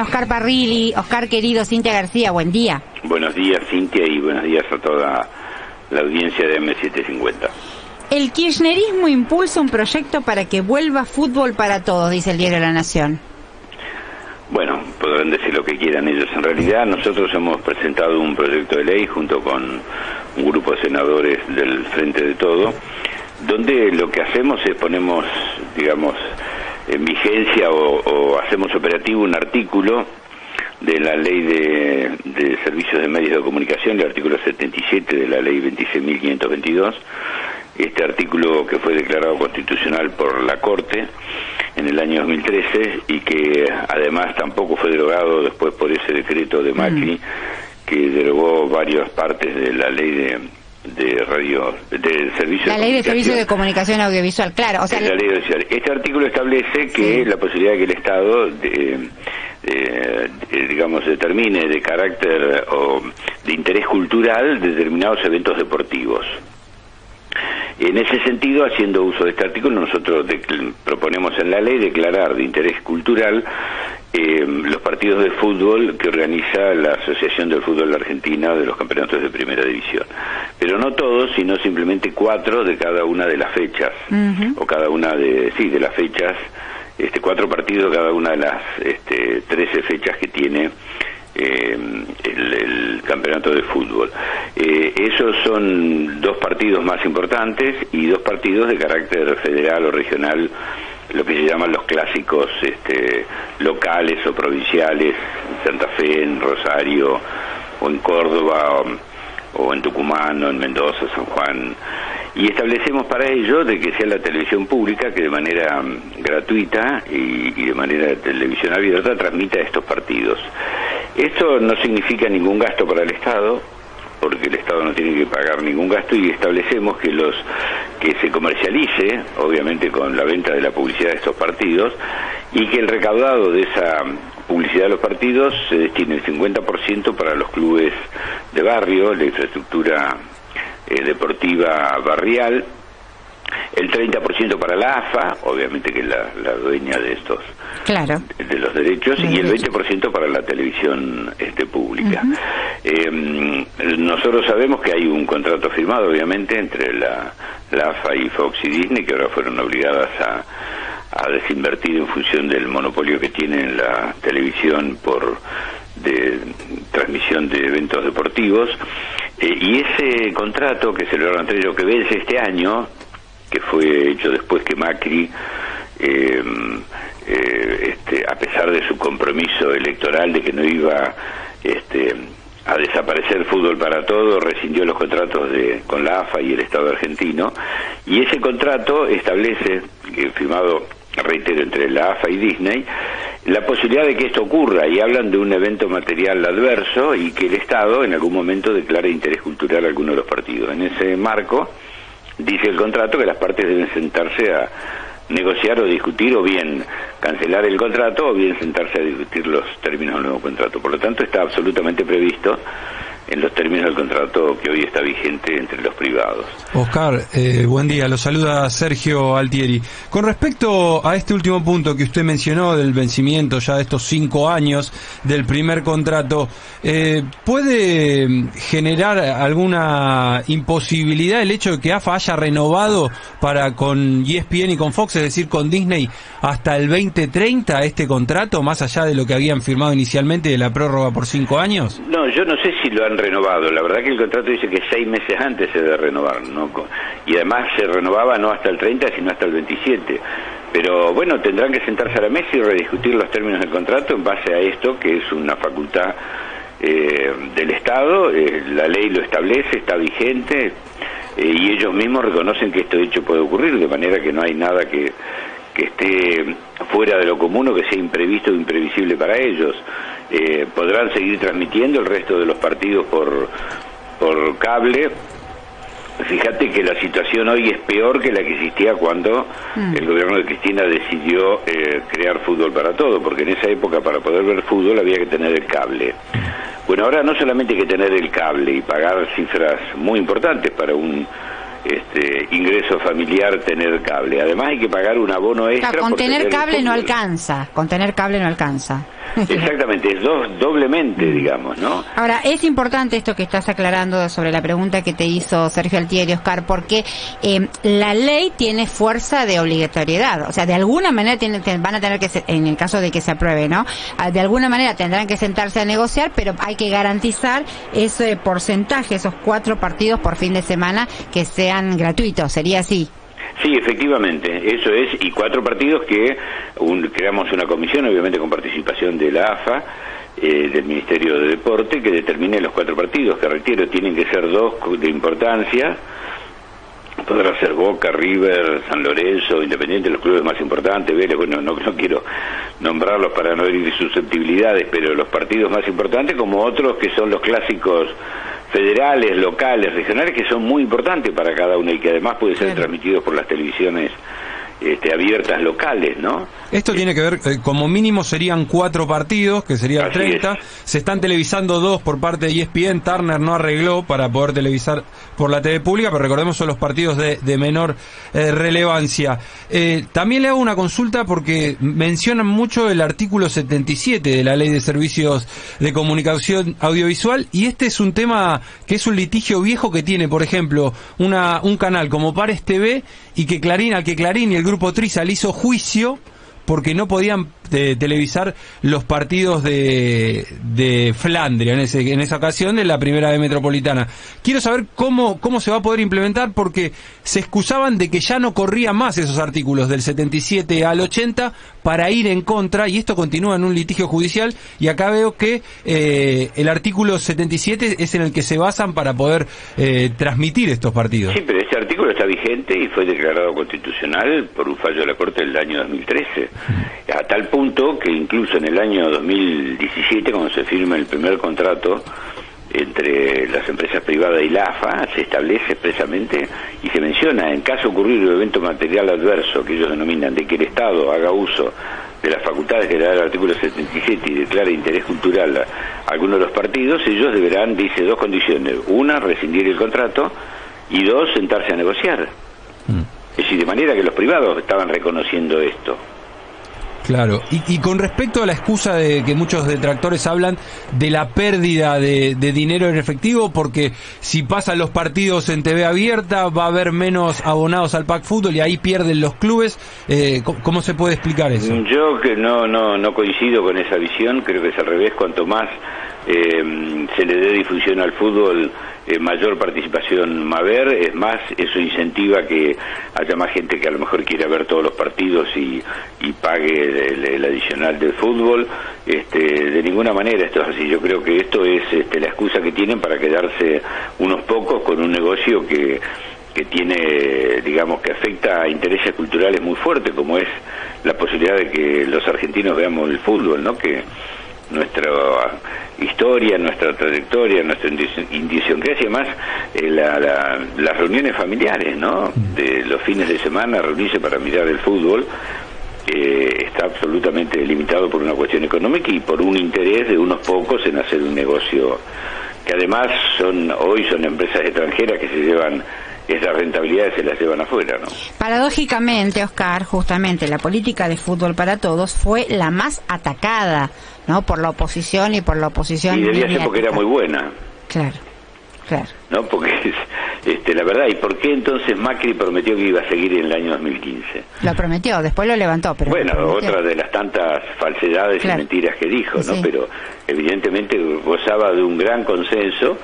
Oscar Parrilli. Oscar, querido, Cintia García, buen día. Buenos días, Cintia, y buenos días a toda la audiencia de M750. El kirchnerismo impulsa un proyecto para que vuelva fútbol para todos, dice el diario La Nación. Bueno, podrán decir lo que quieran ellos. En realidad, nosotros hemos presentado un proyecto de ley junto con un grupo de senadores del Frente de Todo, donde lo que hacemos es ponemos, digamos, en vigencia o, hacemos operativo un artículo de la ley de, de, servicios de medios de comunicación, el artículo 77 de la ley 26.522, este artículo que fue declarado constitucional por la Corte en el año 2013 y que además tampoco fue derogado después por ese decreto de Macri mm. que derogó varias partes de la ley de, de radio de servicios la ley de servicios de comunicación audiovisual claro o sea la ley este artículo establece que la posibilidad de que el estado digamos determine de carácter o de interés cultural determinados eventos deportivos en ese sentido, haciendo uso de este artículo, nosotros proponemos en la ley declarar de interés cultural eh, los partidos de fútbol que organiza la Asociación del Fútbol de Argentina de los campeonatos de primera división. Pero no todos, sino simplemente cuatro de cada una de las fechas, o cada una de, sí, de las fechas, este, cuatro partidos de cada una de las este, 13 fechas que tiene eh, el, campeonato de fútbol. Eh, esos son dos partidos más importantes y dos partidos de carácter federal o regional, lo que se llaman los clásicos este, locales o provinciales, en Santa Fe, en Rosario o en Córdoba o, en Tucumán o en Mendoza, San Juan y establecemos para ello de que sea la televisión pública que de manera mm, gratuita y, y, de manera televisión abierta transmita estos partidos. Esto no significa ningún gasto para el Estado, porque el Estado no tiene que pagar ningún gasto y establecemos que los que se comercialice, obviamente con la venta de la publicidad de estos partidos, y que el recaudado de esa publicidad de los partidos se destine el 50% para los clubes de barrio, la infraestructura eh, deportiva barrial, el 30% para la AFA, obviamente que es la, dueña de estos de los derechos, y el 20% para la televisión este, pública. Em, nosotros sabemos que hay un contrato firmado, obviamente, entre la, AFA y Fox y Disney, que ahora fueron obligadas a, desinvertir en función del monopolio que tiene la televisión por de transmisión de eventos deportivos. Eh, y ese contrato que se lo entre ellos que vence este año, que fue hecho después que Macri, eh, eh, este, a pesar de su compromiso electoral de que no iba este, a desaparecer fútbol para todos, rescindió los contratos de, con la AFA y el Estado argentino, y ese contrato establece, firmado, reitero, entre la AFA y Disney, la posibilidad de que esto ocurra, y hablan de un evento material adverso y que el Estado en algún momento declare interés cultural a alguno de los partidos. En ese marco, dice el contrato que las partes deben sentarse a negociar o discutir o bien cancelar el contrato o bien sentarse a discutir los términos del nuevo contrato. Por lo tanto, está absolutamente previsto en los términos del contrato que hoy está vigente entre los privados. Oscar, eh, buen día, lo saluda Sergio Altieri. Con respecto a este último punto que usted mencionó del vencimiento ya de estos cinco años del primer contrato, eh, ¿puede generar alguna imposibilidad el hecho de que AFA haya renovado para con ESPN y con Fox, es decir, con Disney, hasta el 2030 este contrato, más allá de lo que habían firmado inicialmente de la prórroga por cinco años? No, yo no sé si lo han renovado. La verdad que el contrato dice que seis meses antes se debe renovar, ¿no? Y además se renovaba no hasta el 30, sino hasta el 27. Pero bueno, tendrán que sentarse a la mesa y rediscutir los términos del contrato en base a esto, que es una facultad eh, del Estado, eh, la ley lo establece, está vigente, eh, y ellos mismos reconocen que esto hecho puede ocurrir, de manera que no hay nada que, que esté fuera de lo común o que sea imprevisto o imprevisible para ellos. Eh, podrán seguir transmitiendo el resto de los partidos por, por cable. Fíjate que la situación hoy es peor que la que existía cuando mm. el gobierno de Cristina decidió eh, crear fútbol para todo, porque en esa época para poder ver fútbol había que tener el cable. Bueno, ahora no solamente hay que tener el cable y pagar cifras muy importantes para un este, ingreso familiar tener cable. Además hay que pagar un abono extra. con tener cable no alcanza, con tener cable no alcanza. Exactamente, dos, doblemente, digamos, ¿no? Ahora, es importante esto que estás aclarando sobre la pregunta que te hizo Sergio Altieri, Oscar, porque eh, la ley tiene fuerza de obligatoriedad. O sea, de alguna manera van a tener que, en el caso de que se apruebe, ¿no? Ah, De alguna manera tendrán que sentarse a negociar, pero hay que garantizar ese porcentaje, esos cuatro partidos por fin de semana que sean gratuitos. Sería así. Sí, efectivamente, eso es, y cuatro partidos que creamos una comisión, obviamente con participación de la AFA, eh, del Ministerio de Deporte, que determine los cuatro partidos, que reitero, tienen que ser dos de importancia, podrá ser Boca, River, San Lorenzo, Independiente, los clubes más importantes, Vélez, bueno, no, no quiero nombrarlos para no herir susceptibilidades, pero los partidos más importantes como otros que son los clásicos federales, locales, regionales, que son muy importantes para cada uno y que además pueden ser Claro. transmitidos por las televisiones este, abiertas locales, ¿no? Esto tiene que ver, eh, como mínimo serían cuatro partidos, que serían Así 30. es. Se están televisando dos por parte de ESPN. Turner no arregló para poder televisar por la TV pública, pero recordemos son los partidos de, de menor eh, relevancia. Eh, también le hago una consulta porque mencionan mucho el artículo 77 de la Ley de Servicios de Comunicación Audiovisual y este es un tema que es un litigio viejo que tiene, por ejemplo, una, un canal como Pares TV y que Clarín, al que Clarín y el grupo Trizal hizo juicio porque no podían eh, televisar los partidos de, de Flandria en, ese, en esa ocasión de la primera B metropolitana. Quiero saber cómo, cómo se va a poder implementar porque se excusaban de que ya no corrían más esos artículos del 77 al 80 para ir en contra y esto continúa en un litigio judicial y acá veo que eh, el artículo 77 es en el que se basan para poder eh, transmitir estos partidos. Sí, pero ese artículo está vigente y fue declarado constitucional por un fallo de la Corte del año 2013. A tal punto que incluso en el año 2017, cuando se firma el primer contrato entre las empresas privadas y la AFA, se establece expresamente y se menciona, en caso ocurrir un evento material adverso que ellos denominan de que el Estado haga uso de las facultades que le da el artículo 77 y declara interés cultural a algunos de los partidos, ellos deberán, dice, dos condiciones. Una, rescindir el contrato y dos, sentarse a negociar. Es decir, de manera que los privados estaban reconociendo esto. Claro, y, y con respecto a la excusa de que muchos detractores hablan de la pérdida de, de dinero en efectivo, porque si pasan los partidos en TV abierta va a haber menos abonados al pack fútbol y ahí pierden los clubes, eh, ¿cómo, cómo se puede explicar eso? Yo que no, no, no coincido con esa visión, creo que es al revés, cuanto más eh, se le dé difusión al fútbol, eh, mayor participación va a haber, es más, eso incentiva que haya más gente que a lo mejor quiera ver todos los partidos y, y pague el, el adicional del fútbol. Este, de ninguna manera esto es así, yo creo que esto es este, la excusa que tienen para quedarse unos pocos con un negocio que que tiene, digamos, que afecta a intereses culturales muy fuertes, como es la posibilidad de que los argentinos veamos el fútbol, ¿no? Que nuestra historia, nuestra trayectoria, nuestra idiosincrasia, más eh, la- la- las reuniones familiares, ¿no? De los fines de semana, reunirse para mirar el fútbol, eh, está absolutamente limitado por una cuestión económica y por un interés de unos pocos en hacer un negocio que además son hoy son empresas extranjeras que se llevan esas rentabilidades se las llevan afuera, ¿no? Paradójicamente, Oscar, justamente la política de fútbol para todos fue la más atacada, ¿no? Por la oposición y por la oposición. Y debía ser porque era muy buena, Claro, claro. ¿no? Porque es, este, la verdad, ¿y por qué entonces Macri prometió que iba a seguir en el año 2015? Lo prometió, después lo levantó, pero. bueno, otra de las tantas falsedades Claro. y mentiras que dijo, ¿no? Sí. Pero evidentemente gozaba de un gran consenso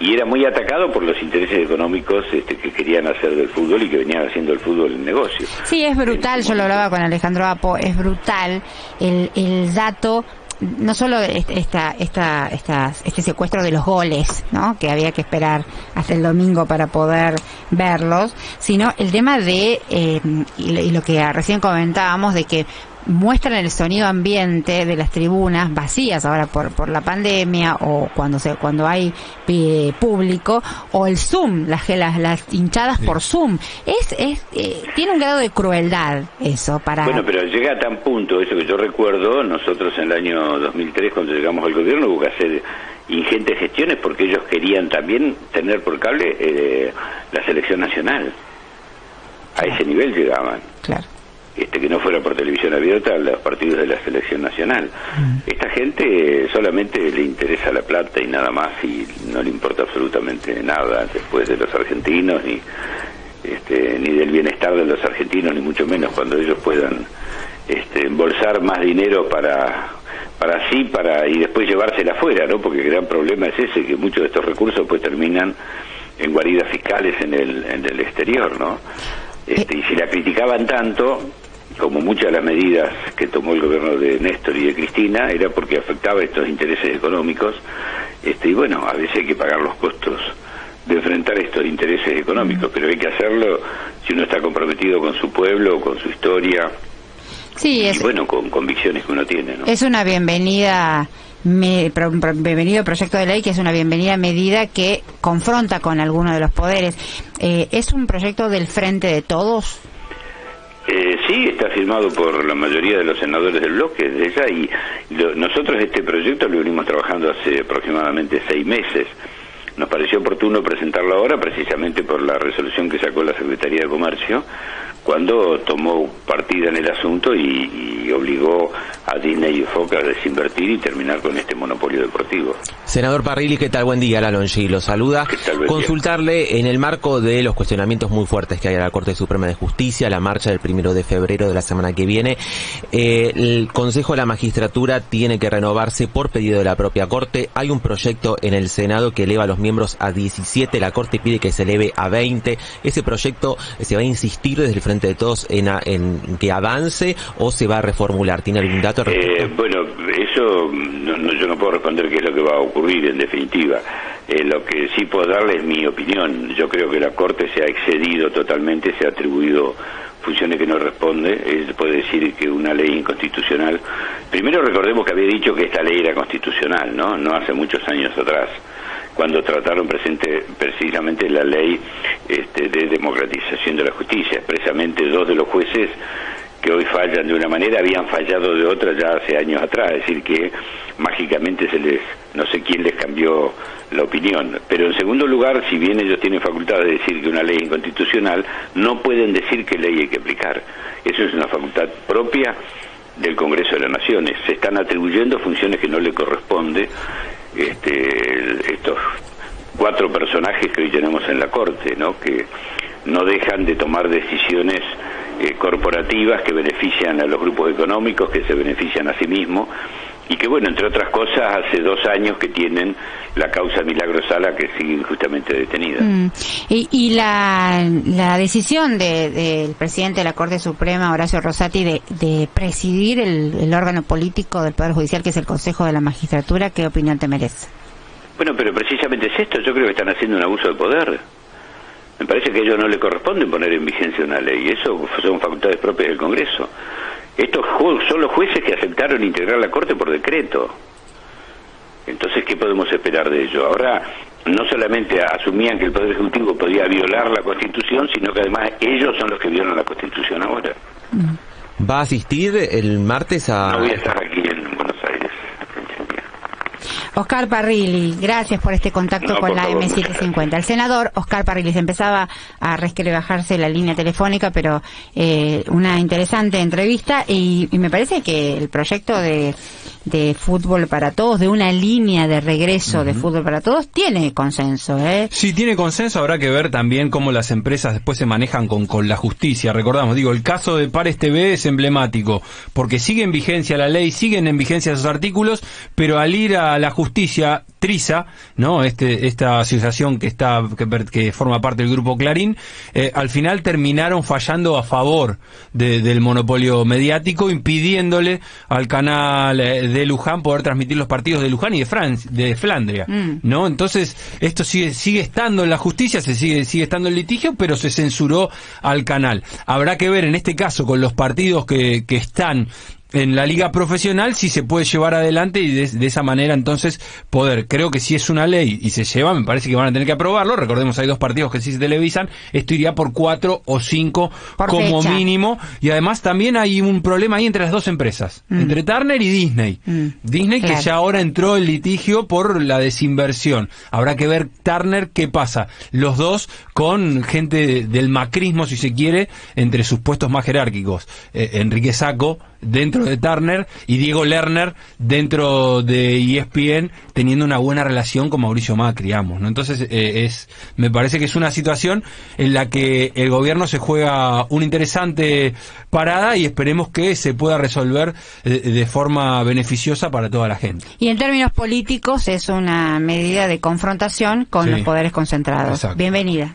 y era muy atacado por los intereses económicos este, que querían hacer del fútbol y que venían haciendo el fútbol el negocio. Sí, es brutal, yo lo hablaba con Alejandro Apo, es brutal el, el dato, no solo est- esta, esta, esta, este secuestro de los goles, ¿no? que había que esperar hasta el domingo para poder verlos, sino el tema de, eh, y, lo- y lo que recién comentábamos, de que muestran el sonido ambiente de las tribunas vacías ahora por, por la pandemia o cuando se cuando hay eh, público o el zoom las las, las hinchadas por zoom es es eh, tiene un grado de crueldad eso para Bueno, pero llega a tan punto, eso que yo recuerdo, nosotros en el año 2003 cuando llegamos al gobierno hubo que hacer ingentes gestiones porque ellos querían también tener por cable eh, la selección nacional. A ese nivel llegaban. claro este, que no fuera por televisión abierta los partidos de la selección nacional. Mm. Esta gente solamente le interesa la plata y nada más y no le importa absolutamente nada después de los argentinos ni este, ni del bienestar de los argentinos ni mucho menos cuando ellos puedan este, embolsar más dinero para para sí para y después llevársela afuera, ¿no? Porque el gran problema es ese que muchos de estos recursos pues terminan en guaridas fiscales en el en el exterior, ¿no? Este, y si la criticaban tanto, como muchas de las medidas que tomó el gobierno de Néstor y de Cristina, era porque afectaba estos intereses económicos, este, y bueno, a veces hay que pagar los costos de enfrentar estos intereses económicos, pero hay que hacerlo si uno está comprometido con su pueblo, con su historia, sí, y bueno, con convicciones que uno tiene. Es una bienvenida me, bienvenido proyecto de ley que es una bienvenida medida que confronta con alguno de los poderes. Eh, ¿Es un proyecto del frente de todos? Eh, sí, está firmado por la mayoría de los senadores del bloque de ella y nosotros este proyecto lo venimos trabajando hace aproximadamente seis meses. Nos pareció oportuno presentarlo ahora precisamente por la resolución que sacó la Secretaría de Comercio cuando tomó partida en el asunto y, obligó a Disney y Foca a desinvertir y terminar con este monopolio deportivo. Senador Parrilli, ¿qué tal? Buen día, la Longi lo saluda. Consultarle en el marco de los cuestionamientos muy fuertes que hay a la Corte Suprema de Justicia, la marcha del primero de febrero de la semana que viene, eh, el Consejo de la Magistratura tiene que renovarse por pedido de la propia Corte. Hay un proyecto en el Senado que eleva a los miembros a 17, la Corte pide que se eleve a 20. Ese proyecto se va a insistir desde el Frente de todos en, en que avance o se va a reformular? ¿Tiene algún dato? Eh, bueno, eso no, yo no puedo responder qué es lo que va a ocurrir en definitiva. Eh, lo que sí puedo darle es mi opinión. Yo creo que la Corte se ha excedido totalmente, se ha atribuido funciones que no responde. Él puede decir que una ley inconstitucional. Primero recordemos que había dicho que esta ley era constitucional, ¿no? No hace muchos años atrás cuando trataron presente, precisamente la ley este, de democratización de la justicia. Expresamente dos de los jueces que hoy fallan de una manera habían fallado de otra ya hace años atrás, es decir, que mágicamente se les, no sé quién les cambió la opinión. Pero en segundo lugar, si bien ellos tienen facultad de decir que una ley es inconstitucional, no pueden decir qué ley hay que aplicar. Eso es una facultad propia del Congreso de las Naciones. Se están atribuyendo funciones que no le corresponde este, estos cuatro personajes que hoy tenemos en la Corte, ¿no? que no dejan de tomar decisiones eh, corporativas que benefician a los grupos económicos, que se benefician a sí mismos, y que, bueno, entre otras cosas, hace dos años que tienen la causa Milagro Sala que sigue injustamente detenida. Mm. Y, la, la, decisión del presidente de la Corte Suprema, Horacio Rosati, de, presidir el, órgano político del Poder Judicial, que es el Consejo de la Magistratura, ¿qué opinión te merece? Bueno, pero precisamente es esto. Yo creo que están haciendo un abuso de poder. Me parece que a ellos no le corresponde poner en vigencia una ley. Eso son facultades propias del Congreso. Estos son los jueces que aceptaron integrar la Corte por decreto. Entonces, ¿qué podemos esperar de ello? Ahora, no solamente asumían que el Poder Ejecutivo podía violar la Constitución, sino que además ellos son los que violan la Constitución ahora. ¿Va a asistir el martes a...? No voy a estar Oscar Parrilli, gracias por este contacto con la M750. El senador Oscar Parrilli se empezaba a resquebrajarse la línea telefónica, pero eh, una interesante entrevista y, me parece que el proyecto de, fútbol para todos, de una línea de regreso de fútbol para todos, tiene consenso. ¿eh? Sí, tiene consenso. Habrá que ver también cómo las empresas después se manejan con, con la justicia. Recordamos, digo, el caso de Pares TV es emblemático, porque sigue en vigencia la ley, siguen en vigencia esos artículos, pero al ir a la justicia, TRISA, ¿no? Este, esta asociación que está, que, forma parte del grupo Clarín, eh, al final terminaron fallando a favor del monopolio mediático, impidiéndole al canal eh, de Luján poder transmitir los partidos de Luján y de Francia, de Flandria, mm. ¿no? Entonces, esto sigue, sigue estando en la justicia, se sigue, sigue estando en litigio, pero se censuró al canal. Habrá que ver en este caso con los partidos que, que están en la liga profesional si se puede llevar adelante y de, esa manera entonces poder, creo que si es una ley y se lleva, me parece que van a tener que aprobarlo, recordemos hay dos partidos que sí se televisan, esto iría por cuatro o cinco como mínimo y además también hay un problema ahí entre las dos empresas, mm. entre Turner y Disney. Mm. Disney que ya ahora entró en litigio por la desinversión. Habrá que ver Turner qué pasa. Los dos con gente del macrismo, si se quiere, entre sus puestos más jerárquicos. Eh, Enrique Saco dentro de Turner y Diego Lerner dentro de ESPN teniendo una buena relación con Mauricio Macri, digamos, ¿no? Entonces, eh, es, me parece que es una situación en la que el gobierno se juega una interesante parada y esperemos que se pueda resolver eh, de, forma beneficiosa para toda la gente. Y en términos políticos es una medida de confrontación con los poderes concentrados. Bienvenida.